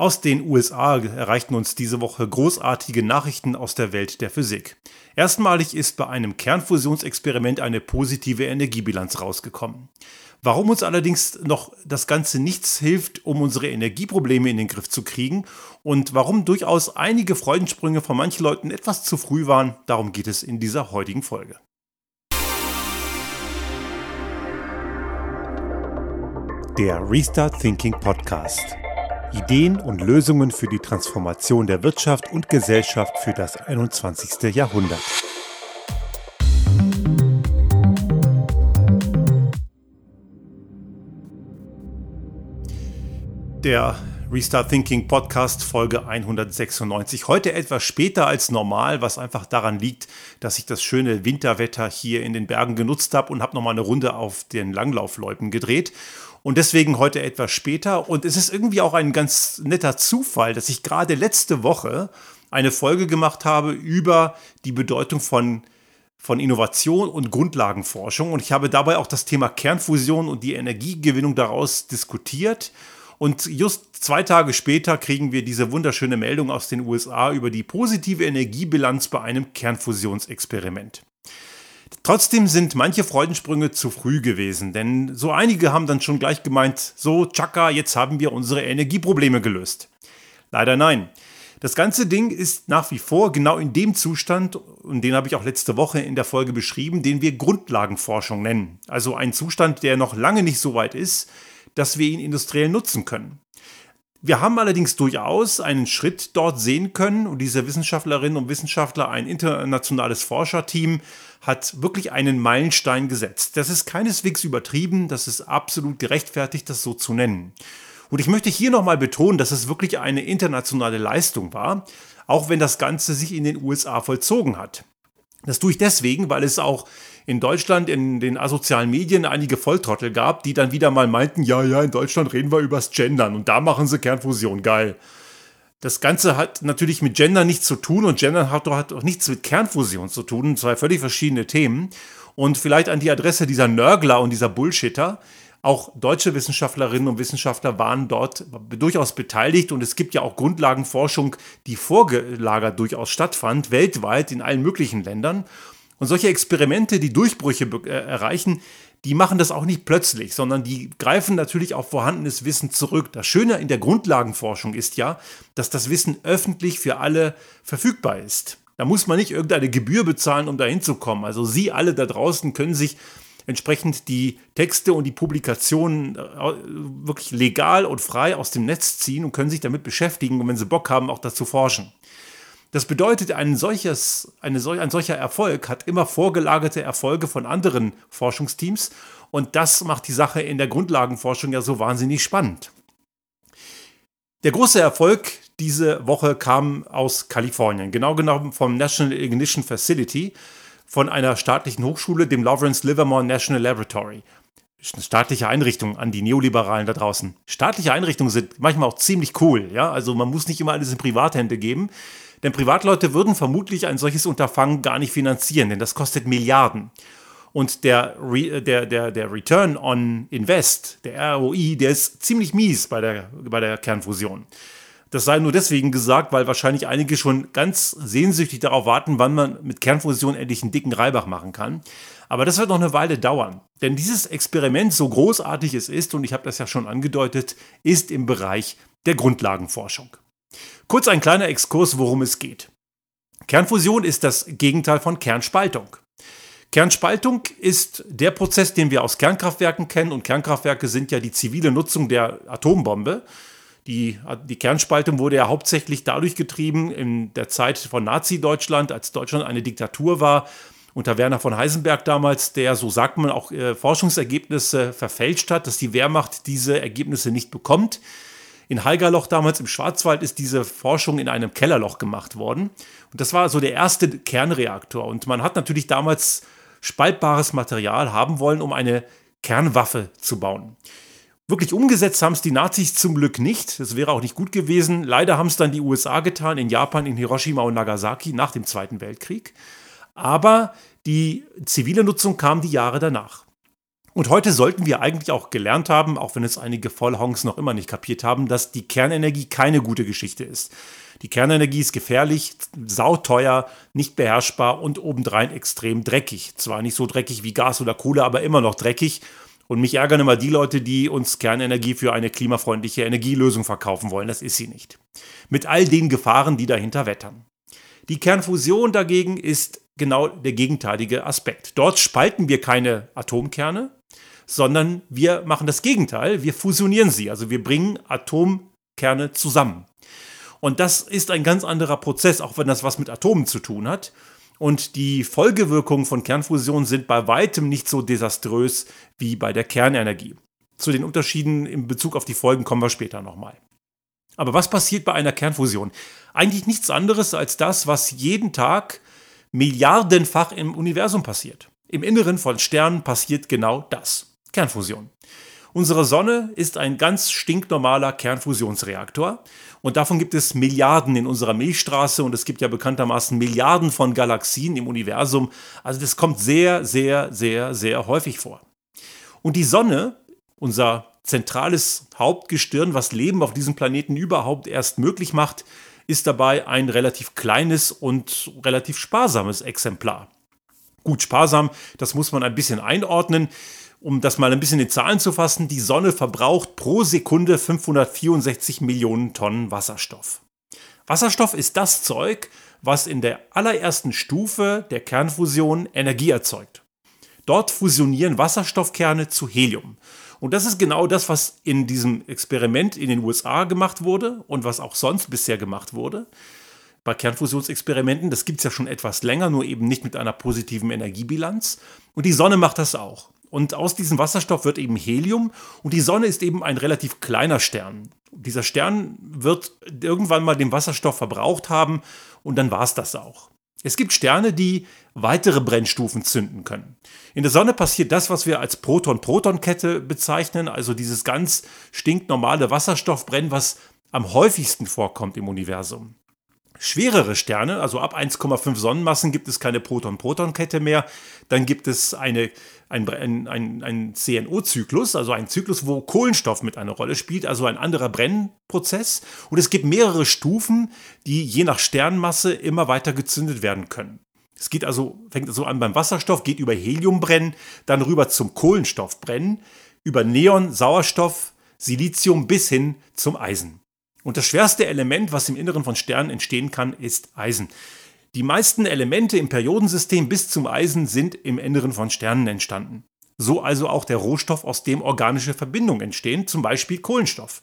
Aus den USA erreichten uns diese Woche großartige Nachrichten aus der Welt der Physik. Erstmalig ist bei einem Kernfusionsexperiment eine positive Energiebilanz rausgekommen. Warum uns allerdings noch das Ganze nichts hilft, um unsere Energieprobleme in den Griff zu kriegen und warum durchaus einige Freudensprünge von manchen Leuten etwas zu früh waren, darum geht es in dieser heutigen Folge. Der Restart Thinking Podcast. Ideen und Lösungen für die Transformation der Wirtschaft und Gesellschaft für das 21. Jahrhundert. Der Restart Thinking Podcast Folge 196. Heute etwas später als normal, was einfach daran liegt, dass ich das schöne Winterwetter hier in den Bergen genutzt habe und habe nochmal eine Runde auf den Langlaufläupen gedreht. Und deswegen heute etwas später. Und es ist irgendwie auch ein ganz netter Zufall, dass ich gerade letzte Woche eine Folge gemacht habe über die Bedeutung von von Innovation und Grundlagenforschung. Und ich habe dabei auch das Thema Kernfusion und die Energiegewinnung daraus diskutiert. Und just zwei Tage später kriegen wir diese wunderschöne Meldung aus den USA über die positive Energiebilanz bei einem Kernfusionsexperiment. Trotzdem sind manche Freudensprünge zu früh gewesen, denn so einige haben dann schon gleich gemeint, so, Chaka, jetzt haben wir unsere Energieprobleme gelöst. Leider nein. Das ganze Ding ist nach wie vor genau in dem Zustand, und den habe ich auch letzte Woche in der Folge beschrieben, den wir Grundlagenforschung nennen. Also ein Zustand, der noch lange nicht so weit ist, dass wir ihn industriell nutzen können. Wir haben allerdings durchaus einen Schritt dort sehen können und diese Wissenschaftlerinnen und Wissenschaftler, ein internationales Forscherteam, hat wirklich einen Meilenstein gesetzt. Das ist keineswegs übertrieben, das ist absolut gerechtfertigt, das so zu nennen. Und ich möchte hier nochmal betonen, dass es wirklich eine internationale Leistung war, auch wenn das Ganze sich in den USA vollzogen hat. Das tue ich deswegen, weil es auch in Deutschland in den asozialen Medien einige Volltrottel gab, die dann wieder mal meinten, ja, ja, in Deutschland reden wir übers Gendern und da machen sie Kernfusion, geil. Das Ganze hat natürlich mit Gender nichts zu tun und Gender hat, auch nichts mit Kernfusion zu tun, zwei völlig verschiedene Themen. Und vielleicht an die Adresse dieser Nörgler und dieser Bullshitter, auch deutsche Wissenschaftlerinnen und Wissenschaftler waren dort durchaus beteiligt und es gibt ja auch Grundlagenforschung, die vorgelagert durchaus stattfand, weltweit in allen möglichen Ländern. Und solche Experimente, die Durchbrüche äh, erreichen, die machen das auch nicht plötzlich, sondern die greifen natürlich auf vorhandenes Wissen zurück. Das Schöne in der Grundlagenforschung ist ja, dass das Wissen öffentlich für alle verfügbar ist. Da muss man nicht irgendeine Gebühr bezahlen, um dahin zu kommen. Also Sie alle da draußen können sich entsprechend die Texte und die Publikationen äh, wirklich legal und frei aus dem Netz ziehen und können sich damit beschäftigen und wenn Sie Bock haben, auch dazu forschen. Das bedeutet, ein, solches, eine, ein solcher Erfolg hat immer vorgelagerte Erfolge von anderen Forschungsteams und das macht die Sache in der Grundlagenforschung ja so wahnsinnig spannend. Der große Erfolg diese Woche kam aus Kalifornien, genau genommen vom National Ignition Facility, von einer staatlichen Hochschule, dem Lawrence Livermore National Laboratory. Staatliche Einrichtung an die Neoliberalen da draußen. Staatliche Einrichtungen sind manchmal auch ziemlich cool, ja. Also man muss nicht immer alles in Privathände geben. Denn Privatleute würden vermutlich ein solches Unterfangen gar nicht finanzieren, denn das kostet Milliarden. Und der, Re der, der, der Return on Invest, der ROI, der ist ziemlich mies bei der, bei der Kernfusion. Das sei nur deswegen gesagt, weil wahrscheinlich einige schon ganz sehnsüchtig darauf warten, wann man mit Kernfusion endlich einen dicken Reibach machen kann. Aber das wird noch eine Weile dauern. Denn dieses Experiment, so großartig es ist, und ich habe das ja schon angedeutet, ist im Bereich der Grundlagenforschung. Kurz ein kleiner Exkurs, worum es geht. Kernfusion ist das Gegenteil von Kernspaltung. Kernspaltung ist der Prozess, den wir aus Kernkraftwerken kennen und Kernkraftwerke sind ja die zivile Nutzung der Atombombe. Die, die Kernspaltung wurde ja hauptsächlich dadurch getrieben in der Zeit von Nazi-Deutschland, als Deutschland eine Diktatur war, unter Werner von Heisenberg damals, der, so sagt man, auch äh, Forschungsergebnisse verfälscht hat, dass die Wehrmacht diese Ergebnisse nicht bekommt. In Haigerloch damals im Schwarzwald ist diese Forschung in einem Kellerloch gemacht worden. Und das war so der erste Kernreaktor. Und man hat natürlich damals spaltbares Material haben wollen, um eine Kernwaffe zu bauen. Wirklich umgesetzt haben es die Nazis zum Glück nicht. Das wäre auch nicht gut gewesen. Leider haben es dann die USA getan, in Japan, in Hiroshima und Nagasaki nach dem Zweiten Weltkrieg. Aber die zivile Nutzung kam die Jahre danach. Und heute sollten wir eigentlich auch gelernt haben, auch wenn es einige Vollhongs noch immer nicht kapiert haben, dass die Kernenergie keine gute Geschichte ist. Die Kernenergie ist gefährlich, sauteuer, nicht beherrschbar und obendrein extrem dreckig. Zwar nicht so dreckig wie Gas oder Kohle, aber immer noch dreckig. Und mich ärgern immer die Leute, die uns Kernenergie für eine klimafreundliche Energielösung verkaufen wollen. Das ist sie nicht. Mit all den Gefahren, die dahinter wettern. Die Kernfusion dagegen ist genau der gegenteilige Aspekt. Dort spalten wir keine Atomkerne, sondern wir machen das Gegenteil. Wir fusionieren sie. Also wir bringen Atomkerne zusammen. Und das ist ein ganz anderer Prozess, auch wenn das was mit Atomen zu tun hat. Und die Folgewirkungen von Kernfusion sind bei weitem nicht so desaströs wie bei der Kernenergie. Zu den Unterschieden in Bezug auf die Folgen kommen wir später nochmal. Aber was passiert bei einer Kernfusion? Eigentlich nichts anderes als das, was jeden Tag milliardenfach im Universum passiert. Im Inneren von Sternen passiert genau das. Kernfusion. Unsere Sonne ist ein ganz stinknormaler Kernfusionsreaktor und davon gibt es Milliarden in unserer Milchstraße und es gibt ja bekanntermaßen Milliarden von Galaxien im Universum. Also das kommt sehr, sehr, sehr, sehr häufig vor. Und die Sonne, unser zentrales Hauptgestirn, was Leben auf diesem Planeten überhaupt erst möglich macht, ist dabei ein relativ kleines und relativ sparsames Exemplar. Gut, sparsam, das muss man ein bisschen einordnen. Um das mal ein bisschen in Zahlen zu fassen, die Sonne verbraucht pro Sekunde 564 Millionen Tonnen Wasserstoff. Wasserstoff ist das Zeug, was in der allerersten Stufe der Kernfusion Energie erzeugt. Dort fusionieren Wasserstoffkerne zu Helium. Und das ist genau das, was in diesem Experiment in den USA gemacht wurde und was auch sonst bisher gemacht wurde. Bei Kernfusionsexperimenten, das gibt es ja schon etwas länger, nur eben nicht mit einer positiven Energiebilanz. Und die Sonne macht das auch. Und aus diesem Wasserstoff wird eben Helium und die Sonne ist eben ein relativ kleiner Stern. Dieser Stern wird irgendwann mal den Wasserstoff verbraucht haben und dann war es das auch. Es gibt Sterne, die weitere Brennstufen zünden können. In der Sonne passiert das, was wir als Proton-Proton-Kette bezeichnen, also dieses ganz stinknormale Wasserstoffbrennen, was am häufigsten vorkommt im Universum. Schwerere Sterne, also ab 1,5 Sonnenmassen, gibt es keine Proton-Proton-Kette mehr. Dann gibt es eine, ein, ein, ein CNO-Zyklus, also ein Zyklus, wo Kohlenstoff mit einer Rolle spielt, also ein anderer Brennprozess. Und es gibt mehrere Stufen, die je nach Sternmasse immer weiter gezündet werden können. Es geht also, fängt so also an beim Wasserstoff, geht über Heliumbrennen, dann rüber zum Kohlenstoffbrennen, über Neon, Sauerstoff, Silizium bis hin zum Eisen. Und das schwerste Element, was im Inneren von Sternen entstehen kann, ist Eisen. Die meisten Elemente im Periodensystem bis zum Eisen sind im Inneren von Sternen entstanden. So also auch der Rohstoff, aus dem organische Verbindungen entstehen, zum Beispiel Kohlenstoff.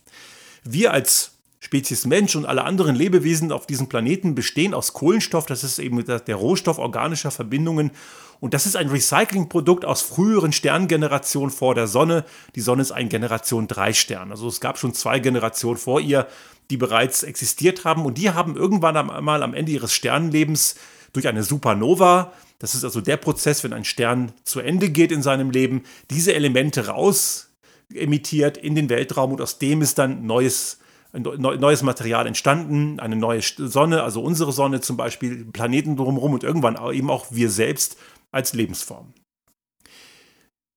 Wir als Spezies Mensch und alle anderen Lebewesen auf diesem Planeten bestehen aus Kohlenstoff. Das ist eben der Rohstoff organischer Verbindungen. Und das ist ein Recyclingprodukt aus früheren Sterngenerationen vor der Sonne. Die Sonne ist ein Generation 3 Stern. Also es gab schon zwei Generationen vor ihr, die bereits existiert haben. Und die haben irgendwann einmal am Ende ihres Sternenlebens durch eine Supernova, das ist also der Prozess, wenn ein Stern zu Ende geht in seinem Leben, diese Elemente raus emittiert in den Weltraum und aus dem ist dann neues neues Material entstanden, eine neue Sonne, also unsere Sonne zum Beispiel, Planeten drumherum und irgendwann eben auch wir selbst als Lebensform.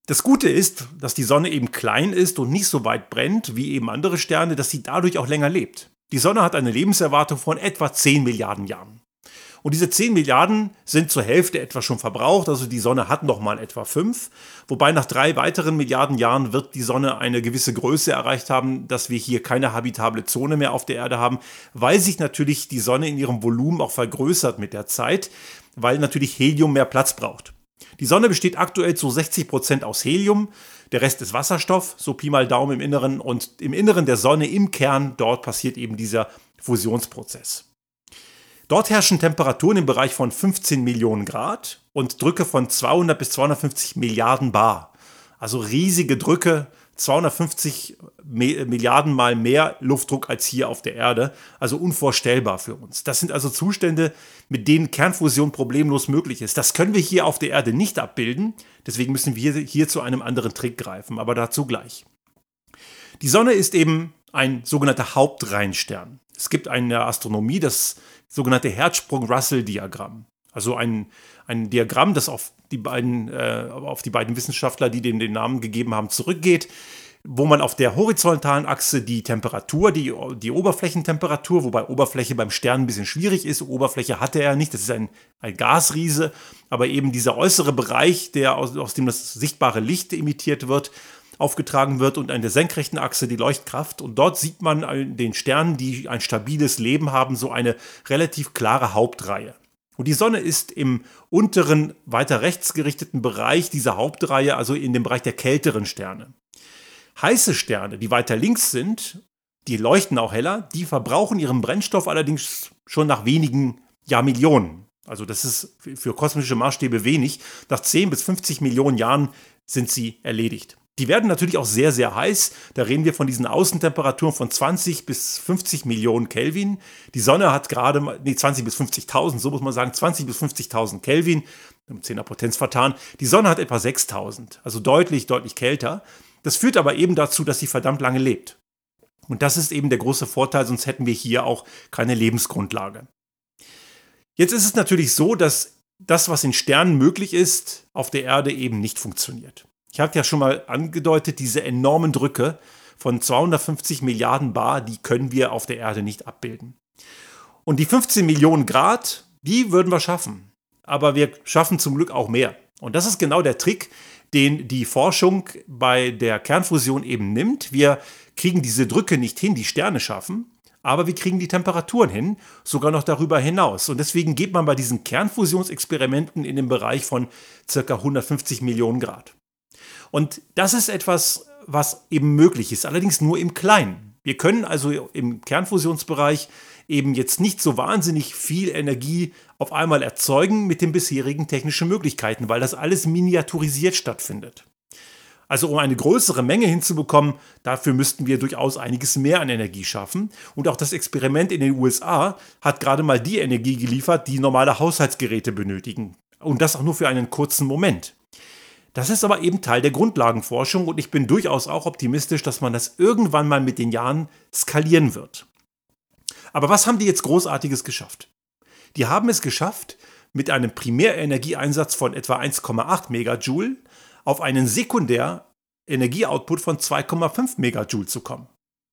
Das Gute ist, dass die Sonne eben klein ist und nicht so weit brennt wie eben andere Sterne, dass sie dadurch auch länger lebt. Die Sonne hat eine Lebenserwartung von etwa 10 Milliarden Jahren. Und diese 10 Milliarden sind zur Hälfte etwa schon verbraucht, also die Sonne hat noch mal etwa 5. Wobei nach drei weiteren Milliarden Jahren wird die Sonne eine gewisse Größe erreicht haben, dass wir hier keine habitable Zone mehr auf der Erde haben, weil sich natürlich die Sonne in ihrem Volumen auch vergrößert mit der Zeit, weil natürlich Helium mehr Platz braucht. Die Sonne besteht aktuell zu 60 Prozent aus Helium, der Rest ist Wasserstoff, so Pi mal Daumen im Inneren und im Inneren der Sonne, im Kern, dort passiert eben dieser Fusionsprozess. Dort herrschen Temperaturen im Bereich von 15 Millionen Grad und Drücke von 200 bis 250 Milliarden Bar. Also riesige Drücke, 250 Milliarden mal mehr Luftdruck als hier auf der Erde. Also unvorstellbar für uns. Das sind also Zustände, mit denen Kernfusion problemlos möglich ist. Das können wir hier auf der Erde nicht abbilden. Deswegen müssen wir hier zu einem anderen Trick greifen. Aber dazu gleich. Die Sonne ist eben ein sogenannter Hauptreihenstern. Es gibt eine Astronomie, das sogenannte Herzsprung-Russell-Diagramm. Also ein, ein Diagramm, das auf die beiden, äh, auf die beiden Wissenschaftler, die dem den Namen gegeben haben, zurückgeht, wo man auf der horizontalen Achse die Temperatur, die, die Oberflächentemperatur, wobei Oberfläche beim Stern ein bisschen schwierig ist, Oberfläche hatte er nicht, das ist ein, ein Gasriese, aber eben dieser äußere Bereich, der aus, aus dem das sichtbare Licht emittiert wird, aufgetragen wird und an der senkrechten Achse die Leuchtkraft. Und dort sieht man den Sternen, die ein stabiles Leben haben, so eine relativ klare Hauptreihe. Und die Sonne ist im unteren, weiter rechts gerichteten Bereich dieser Hauptreihe, also in dem Bereich der kälteren Sterne. Heiße Sterne, die weiter links sind, die leuchten auch heller, die verbrauchen ihren Brennstoff allerdings schon nach wenigen Jahrmillionen. Also das ist für kosmische Maßstäbe wenig. Nach 10 bis 50 Millionen Jahren sind sie erledigt. Die werden natürlich auch sehr, sehr heiß. Da reden wir von diesen Außentemperaturen von 20 bis 50 Millionen Kelvin. Die Sonne hat gerade, nee, 20 bis 50.000, so muss man sagen, 20 bis 50.000 Kelvin, um 10er Potenz vertan. Die Sonne hat etwa 6.000, also deutlich, deutlich kälter. Das führt aber eben dazu, dass sie verdammt lange lebt. Und das ist eben der große Vorteil, sonst hätten wir hier auch keine Lebensgrundlage. Jetzt ist es natürlich so, dass das, was in Sternen möglich ist, auf der Erde eben nicht funktioniert. Ich hatte ja schon mal angedeutet, diese enormen Drücke von 250 Milliarden Bar, die können wir auf der Erde nicht abbilden. Und die 15 Millionen Grad, die würden wir schaffen. Aber wir schaffen zum Glück auch mehr. Und das ist genau der Trick, den die Forschung bei der Kernfusion eben nimmt. Wir kriegen diese Drücke nicht hin, die Sterne schaffen, aber wir kriegen die Temperaturen hin, sogar noch darüber hinaus. Und deswegen geht man bei diesen Kernfusionsexperimenten in den Bereich von ca. 150 Millionen Grad. Und das ist etwas, was eben möglich ist, allerdings nur im Kleinen. Wir können also im Kernfusionsbereich eben jetzt nicht so wahnsinnig viel Energie auf einmal erzeugen mit den bisherigen technischen Möglichkeiten, weil das alles miniaturisiert stattfindet. Also um eine größere Menge hinzubekommen, dafür müssten wir durchaus einiges mehr an Energie schaffen. Und auch das Experiment in den USA hat gerade mal die Energie geliefert, die normale Haushaltsgeräte benötigen. Und das auch nur für einen kurzen Moment. Das ist aber eben Teil der Grundlagenforschung und ich bin durchaus auch optimistisch, dass man das irgendwann mal mit den Jahren skalieren wird. Aber was haben die jetzt Großartiges geschafft? Die haben es geschafft, mit einem Primärenergieeinsatz von etwa 1,8 Megajoule auf einen Sekundär-Energieoutput von 2,5 Megajoule zu kommen.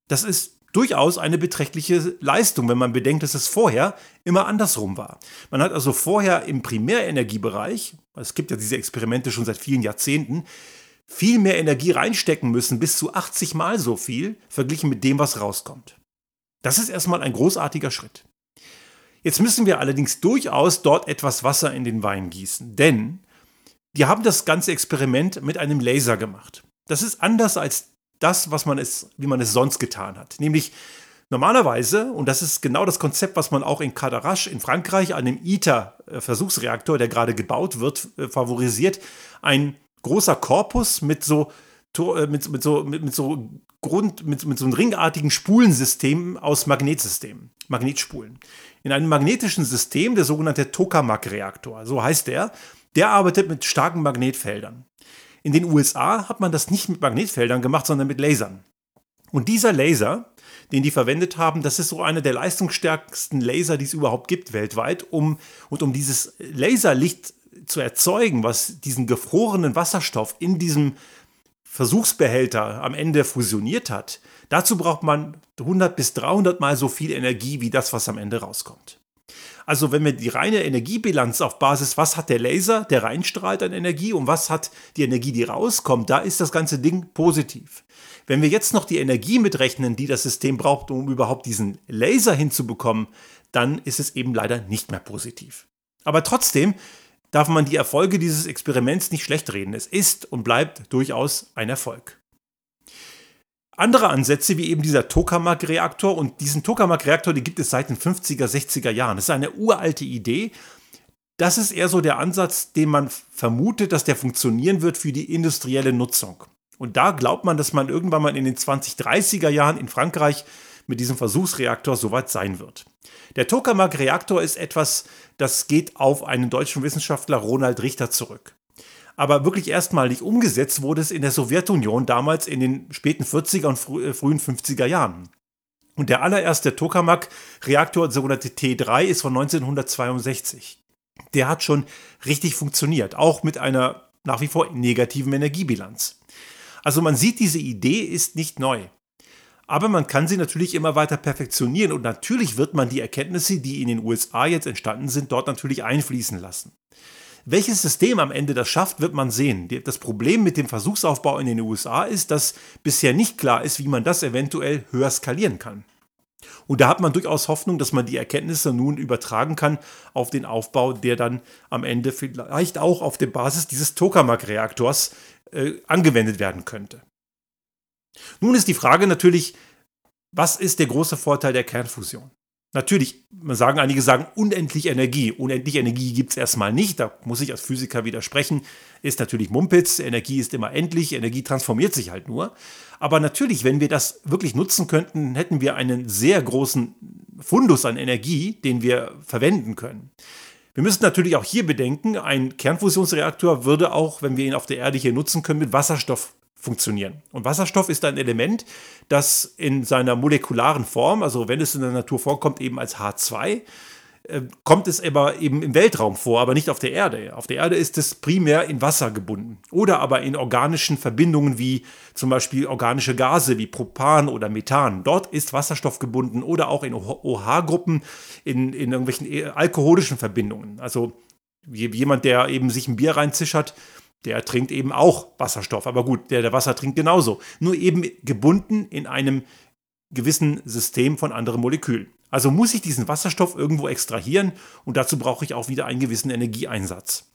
Das ist durchaus eine beträchtliche Leistung, wenn man bedenkt, dass es vorher immer andersrum war. Man hat also vorher im Primärenergiebereich, es gibt ja diese Experimente schon seit vielen Jahrzehnten, viel mehr Energie reinstecken müssen, bis zu 80 Mal so viel, verglichen mit dem, was rauskommt. Das ist erstmal ein großartiger Schritt. Jetzt müssen wir allerdings durchaus dort etwas Wasser in den Wein gießen, denn die haben das ganze Experiment mit einem Laser gemacht. Das ist anders als das, was man es, wie man es sonst getan hat. Nämlich normalerweise, und das ist genau das Konzept, was man auch in Cadarache in Frankreich an dem ITER-Versuchsreaktor, der gerade gebaut wird, äh, favorisiert, ein großer Korpus mit so äh, mit, mit, so, mit, mit so Grund, mit, mit so einem ringartigen Spulensystem aus Magnetsystemen, Magnetspulen. In einem magnetischen System, der sogenannte Tokamak-Reaktor, so heißt der, der arbeitet mit starken Magnetfeldern. In den USA hat man das nicht mit Magnetfeldern gemacht, sondern mit Lasern. Und dieser Laser, den die verwendet haben, das ist so einer der leistungsstärksten Laser, die es überhaupt gibt weltweit. Um, und um dieses Laserlicht zu erzeugen, was diesen gefrorenen Wasserstoff in diesem Versuchsbehälter am Ende fusioniert hat, dazu braucht man 100 bis 300 mal so viel Energie wie das, was am Ende rauskommt. Also wenn wir die reine Energiebilanz auf Basis, was hat der Laser, der reinstrahlt an Energie und was hat die Energie, die rauskommt, da ist das ganze Ding positiv. Wenn wir jetzt noch die Energie mitrechnen, die das System braucht, um überhaupt diesen Laser hinzubekommen, dann ist es eben leider nicht mehr positiv. Aber trotzdem darf man die Erfolge dieses Experiments nicht schlecht reden. Es ist und bleibt durchaus ein Erfolg. Andere Ansätze, wie eben dieser Tokamak-Reaktor, und diesen Tokamak-Reaktor, die gibt es seit den 50er, 60er Jahren. Das ist eine uralte Idee. Das ist eher so der Ansatz, den man vermutet, dass der funktionieren wird für die industrielle Nutzung. Und da glaubt man, dass man irgendwann mal in den 2030er Jahren in Frankreich mit diesem Versuchsreaktor soweit sein wird. Der Tokamak-Reaktor ist etwas, das geht auf einen deutschen Wissenschaftler Ronald Richter zurück aber wirklich erstmalig umgesetzt wurde es in der Sowjetunion damals in den späten 40er und frü äh, frühen 50er Jahren. Und der allererste Tokamak-Reaktor, sogenannte T3, ist von 1962. der hat schon richtig funktioniert, auch mit einer nach wie vor negativen Energiebilanz. Also man sieht, diese Idee ist nicht neu. Aber man kann sie natürlich immer weiter perfektionieren und natürlich wird man die Erkenntnisse, die in den USA jetzt entstanden sind, dort natürlich einfließen lassen. Welches System am Ende das schafft, wird man sehen. Das Problem mit dem Versuchsaufbau in den USA ist, dass bisher nicht klar ist, wie man das eventuell höher skalieren kann. Und da hat man durchaus Hoffnung, dass man die Erkenntnisse nun übertragen kann auf den Aufbau, der dann am Ende vielleicht auch auf der Basis dieses Tokamak-Reaktors äh, angewendet werden könnte. Nun ist die Frage natürlich, was ist der große Vorteil der Kernfusion? Natürlich, man sagen, einige sagen unendlich Energie. Unendlich Energie gibt es erstmal nicht, da muss ich als Physiker widersprechen. Ist natürlich Mumpitz, Energie ist immer endlich, Energie transformiert sich halt nur. Aber natürlich, wenn wir das wirklich nutzen könnten, hätten wir einen sehr großen Fundus an Energie, den wir verwenden können. Wir müssen natürlich auch hier bedenken, ein Kernfusionsreaktor würde auch, wenn wir ihn auf der Erde hier nutzen können, mit Wasserstoff funktionieren. Und Wasserstoff ist ein Element, das in seiner molekularen Form, also wenn es in der Natur vorkommt, eben als H2, äh, kommt es aber eben im Weltraum vor, aber nicht auf der Erde. Auf der Erde ist es primär in Wasser gebunden oder aber in organischen Verbindungen wie zum Beispiel organische Gase wie Propan oder Methan. Dort ist Wasserstoff gebunden oder auch in OH-Gruppen in, in irgendwelchen äh, alkoholischen Verbindungen. Also jemand, der eben sich ein Bier reinzischert, der trinkt eben auch Wasserstoff. Aber gut, der, der Wasser trinkt genauso. Nur eben gebunden in einem gewissen System von anderen Molekülen. Also muss ich diesen Wasserstoff irgendwo extrahieren und dazu brauche ich auch wieder einen gewissen Energieeinsatz.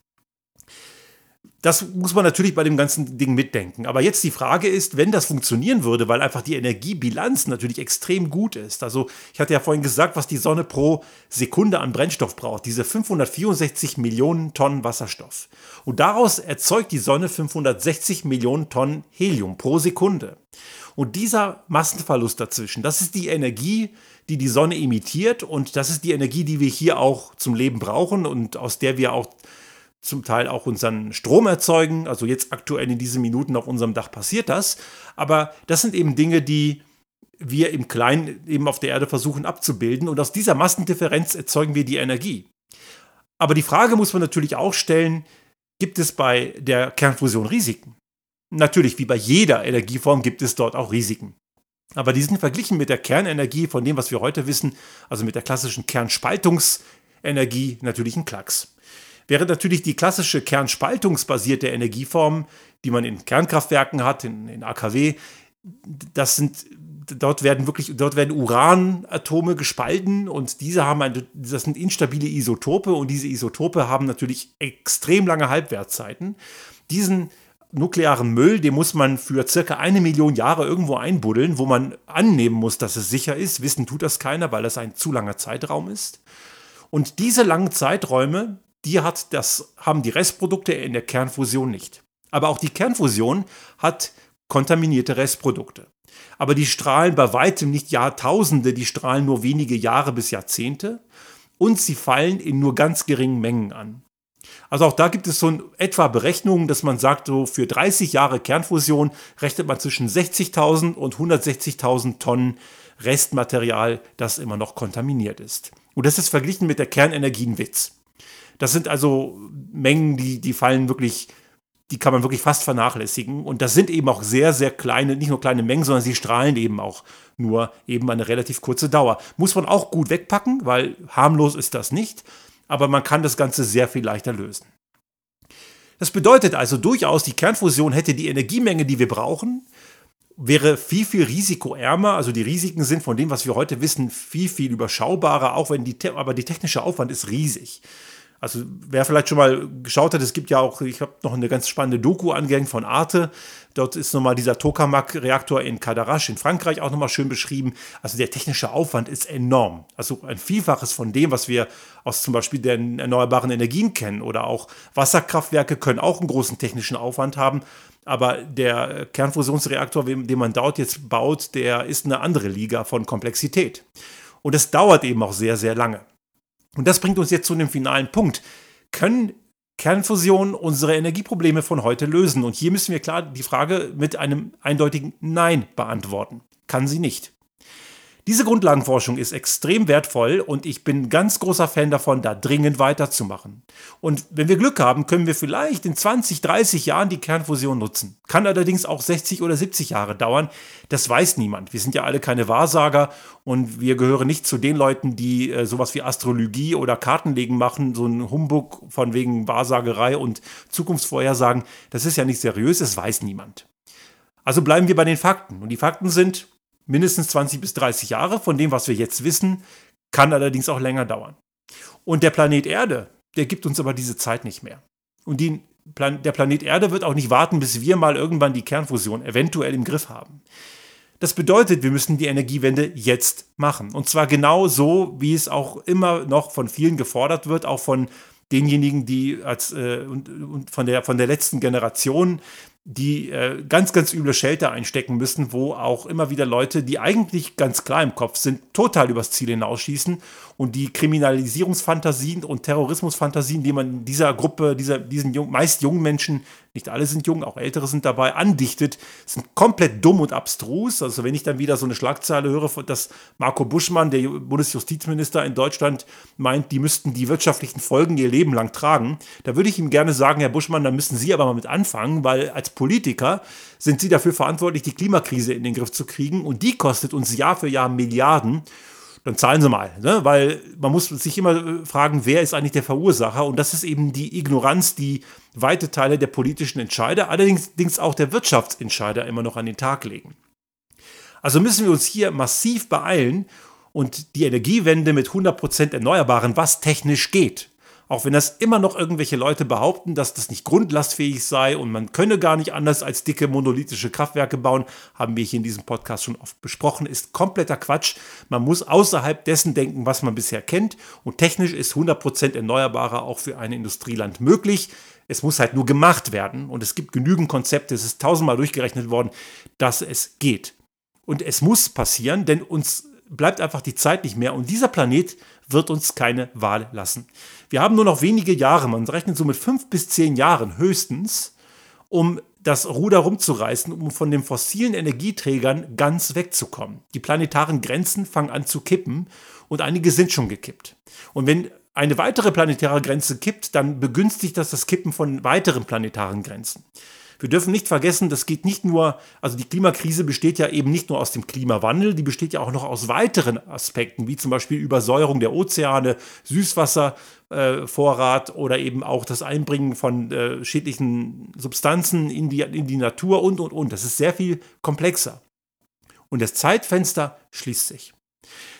Das muss man natürlich bei dem ganzen Ding mitdenken. Aber jetzt die Frage ist, wenn das funktionieren würde, weil einfach die Energiebilanz natürlich extrem gut ist. Also ich hatte ja vorhin gesagt, was die Sonne pro Sekunde an Brennstoff braucht. Diese 564 Millionen Tonnen Wasserstoff. Und daraus erzeugt die Sonne 560 Millionen Tonnen Helium pro Sekunde. Und dieser Massenverlust dazwischen, das ist die Energie, die die Sonne emittiert und das ist die Energie, die wir hier auch zum Leben brauchen und aus der wir auch zum Teil auch unseren Strom erzeugen. Also jetzt aktuell in diesen Minuten auf unserem Dach passiert das. Aber das sind eben Dinge, die wir im Kleinen eben auf der Erde versuchen abzubilden. Und aus dieser Massendifferenz erzeugen wir die Energie. Aber die Frage muss man natürlich auch stellen, gibt es bei der Kernfusion Risiken? Natürlich, wie bei jeder Energieform gibt es dort auch Risiken. Aber die sind verglichen mit der Kernenergie von dem, was wir heute wissen, also mit der klassischen Kernspaltungsenergie, natürlich ein Klacks. Während natürlich die klassische kernspaltungsbasierte Energieform, die man in Kernkraftwerken hat, in, in AKW, das sind dort werden wirklich, dort werden Uranatome gespalten und diese haben eine, das sind instabile Isotope und diese Isotope haben natürlich extrem lange Halbwertzeiten. Diesen nuklearen Müll, den muss man für circa eine Million Jahre irgendwo einbuddeln, wo man annehmen muss, dass es sicher ist. Wissen tut das keiner, weil das ein zu langer Zeitraum ist. Und diese langen Zeiträume, die hat das, haben die Restprodukte in der Kernfusion nicht. Aber auch die Kernfusion hat kontaminierte Restprodukte. Aber die strahlen bei weitem nicht Jahrtausende, die strahlen nur wenige Jahre bis Jahrzehnte und sie fallen in nur ganz geringen Mengen an. Also auch da gibt es so ein etwa Berechnungen, dass man sagt, so für 30 Jahre Kernfusion rechnet man zwischen 60.000 und 160.000 Tonnen Restmaterial, das immer noch kontaminiert ist. Und das ist verglichen mit der Kernenergie ein Witz. Das sind also Mengen, die, die fallen wirklich, die kann man wirklich fast vernachlässigen. Und das sind eben auch sehr, sehr kleine, nicht nur kleine Mengen, sondern sie strahlen eben auch nur eben eine relativ kurze Dauer. Muss man auch gut wegpacken, weil harmlos ist das nicht aber man kann das Ganze sehr viel leichter lösen. Das bedeutet also durchaus, die Kernfusion hätte die Energiemenge, die wir brauchen, wäre viel, viel risikoärmer. Also die Risiken sind von dem, was wir heute wissen, viel, viel überschaubarer, auch wenn die, aber die technische Aufwand ist riesig. Also wer vielleicht schon mal geschaut hat, es gibt ja auch, ich habe noch eine ganz spannende Doku angehängt von Arte. Dort ist nochmal dieser Tokamak-Reaktor in Cadarache in Frankreich auch nochmal schön beschrieben. Also der technische Aufwand ist enorm. Also ein Vielfaches von dem, was wir aus zum Beispiel den erneuerbaren Energien kennen. Oder auch Wasserkraftwerke können auch einen großen technischen Aufwand haben. Aber der Kernfusionsreaktor, den man dort jetzt baut, der ist eine andere Liga von Komplexität. Und es dauert eben auch sehr, sehr lange. Und das bringt uns jetzt zu dem finalen Punkt. Können Kernfusion unsere Energieprobleme von heute lösen? Und hier müssen wir klar die Frage mit einem eindeutigen Nein beantworten. Kann sie nicht. Diese Grundlagenforschung ist extrem wertvoll und ich bin ganz großer Fan davon, da dringend weiterzumachen. Und wenn wir Glück haben, können wir vielleicht in 20, 30 Jahren die Kernfusion nutzen. Kann allerdings auch 60 oder 70 Jahre dauern. Das weiß niemand. Wir sind ja alle keine Wahrsager und wir gehören nicht zu den Leuten, die äh, sowas wie Astrologie oder Kartenlegen machen, so ein Humbug von wegen Wahrsagerei und Zukunftsvorhersagen. Das ist ja nicht seriös, das weiß niemand. Also bleiben wir bei den Fakten. Und die Fakten sind, mindestens 20 bis 30 Jahre von dem, was wir jetzt wissen, kann allerdings auch länger dauern. Und der Planet Erde, der gibt uns aber diese Zeit nicht mehr. Und die, der Planet Erde wird auch nicht warten, bis wir mal irgendwann die Kernfusion eventuell im Griff haben. Das bedeutet, wir müssen die Energiewende jetzt machen. Und zwar genau so, wie es auch immer noch von vielen gefordert wird, auch von denjenigen, die als äh, und, und von der von der letzten Generation, die äh, ganz, ganz üble Shelter einstecken müssen, wo auch immer wieder Leute, die eigentlich ganz klar im Kopf sind, total übers Ziel hinausschießen und die Kriminalisierungsfantasien und Terrorismusfantasien, die man dieser Gruppe, dieser, diesen jung, meist jungen Menschen, nicht alle sind jung, auch ältere sind dabei, andichtet, sind komplett dumm und abstrus. Also wenn ich dann wieder so eine Schlagzeile höre, dass Marco Buschmann, der Bundesjustizminister in Deutschland, meint, die müssten die wirtschaftlichen Folgen ihr Leben lang tragen, da würde ich ihm gerne sagen, Herr Buschmann, da müssen Sie aber mal mit anfangen, weil als Politiker sind Sie dafür verantwortlich, die Klimakrise in den Griff zu kriegen und die kostet uns Jahr für Jahr Milliarden dann zahlen sie mal. Ne? Weil man muss sich immer äh, fragen, wer ist eigentlich der Verursacher? Und das ist eben die Ignoranz, die weite Teile der politischen Entscheider, allerdings auch der Wirtschaftsentscheider immer noch an den Tag legen. Also müssen wir uns hier massiv beeilen und die Energiewende mit 100% Erneuerbaren, was technisch geht, auch wenn das immer noch irgendwelche Leute behaupten, dass das nicht grundlastfähig sei und man könne gar nicht anders als dicke monolithische Kraftwerke bauen, haben wir hier in diesem Podcast schon oft besprochen, ist kompletter Quatsch. Man muss außerhalb dessen denken, was man bisher kennt. Und technisch ist 100% Erneuerbarer auch für ein Industrieland möglich. Es muss halt nur gemacht werden. Und es gibt genügend Konzepte, es ist tausendmal durchgerechnet worden, dass es geht. Und es muss passieren, denn uns bleibt einfach die Zeit nicht mehr. Und dieser Planet wird uns keine Wahl lassen. Wir haben nur noch wenige Jahre, man rechnet so mit fünf bis zehn Jahren höchstens, um das Ruder rumzureißen, um von den fossilen Energieträgern ganz wegzukommen. Die planetaren Grenzen fangen an zu kippen und einige sind schon gekippt. Und wenn eine weitere planetare Grenze kippt, dann begünstigt das das Kippen von weiteren planetaren Grenzen. Wir dürfen nicht vergessen, das geht nicht nur, also die Klimakrise besteht ja eben nicht nur aus dem Klimawandel, die besteht ja auch noch aus weiteren Aspekten, wie zum Beispiel Übersäuerung der Ozeane, Süßwasservorrat äh, oder eben auch das Einbringen von äh, schädlichen Substanzen in die, in die Natur und, und, und. Das ist sehr viel komplexer. Und das Zeitfenster schließt sich.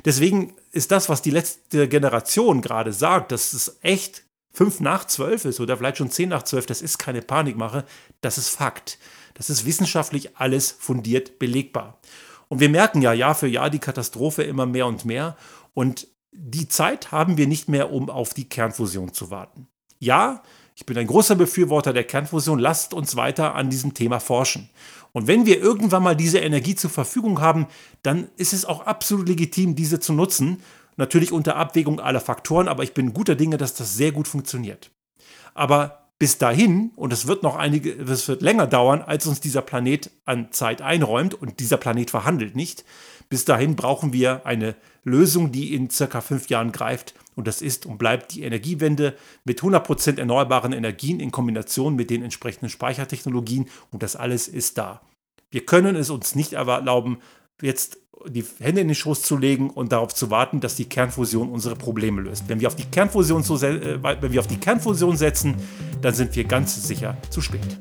Deswegen ist das, was die letzte Generation gerade sagt, dass es echt fünf nach zwölf ist oder vielleicht schon zehn nach zwölf, das ist keine Panikmache, das ist Fakt. Das ist wissenschaftlich alles fundiert belegbar. Und wir merken ja Jahr für Jahr die Katastrophe immer mehr und mehr. Und die Zeit haben wir nicht mehr, um auf die Kernfusion zu warten. Ja, ich bin ein großer Befürworter der Kernfusion. Lasst uns weiter an diesem Thema forschen. Und wenn wir irgendwann mal diese Energie zur Verfügung haben, dann ist es auch absolut legitim, diese zu nutzen. Natürlich unter Abwägung aller Faktoren, aber ich bin guter Dinge, dass das sehr gut funktioniert. Aber bis dahin, und es wird noch einige, es wird länger dauern, als uns dieser Planet an Zeit einräumt, und dieser Planet verhandelt nicht, bis dahin brauchen wir eine Lösung, die in circa fünf Jahren greift. Und das ist und bleibt die Energiewende mit 100% erneuerbaren Energien in Kombination mit den entsprechenden Speichertechnologien. Und das alles ist da. Wir können es uns nicht erlauben, jetzt die Hände in den Schoß zu legen und darauf zu warten, dass die Kernfusion unsere Probleme löst. Wenn wir auf die Kernfusion, zu, äh, wenn wir auf die Kernfusion setzen, dann sind wir ganz sicher zu spät.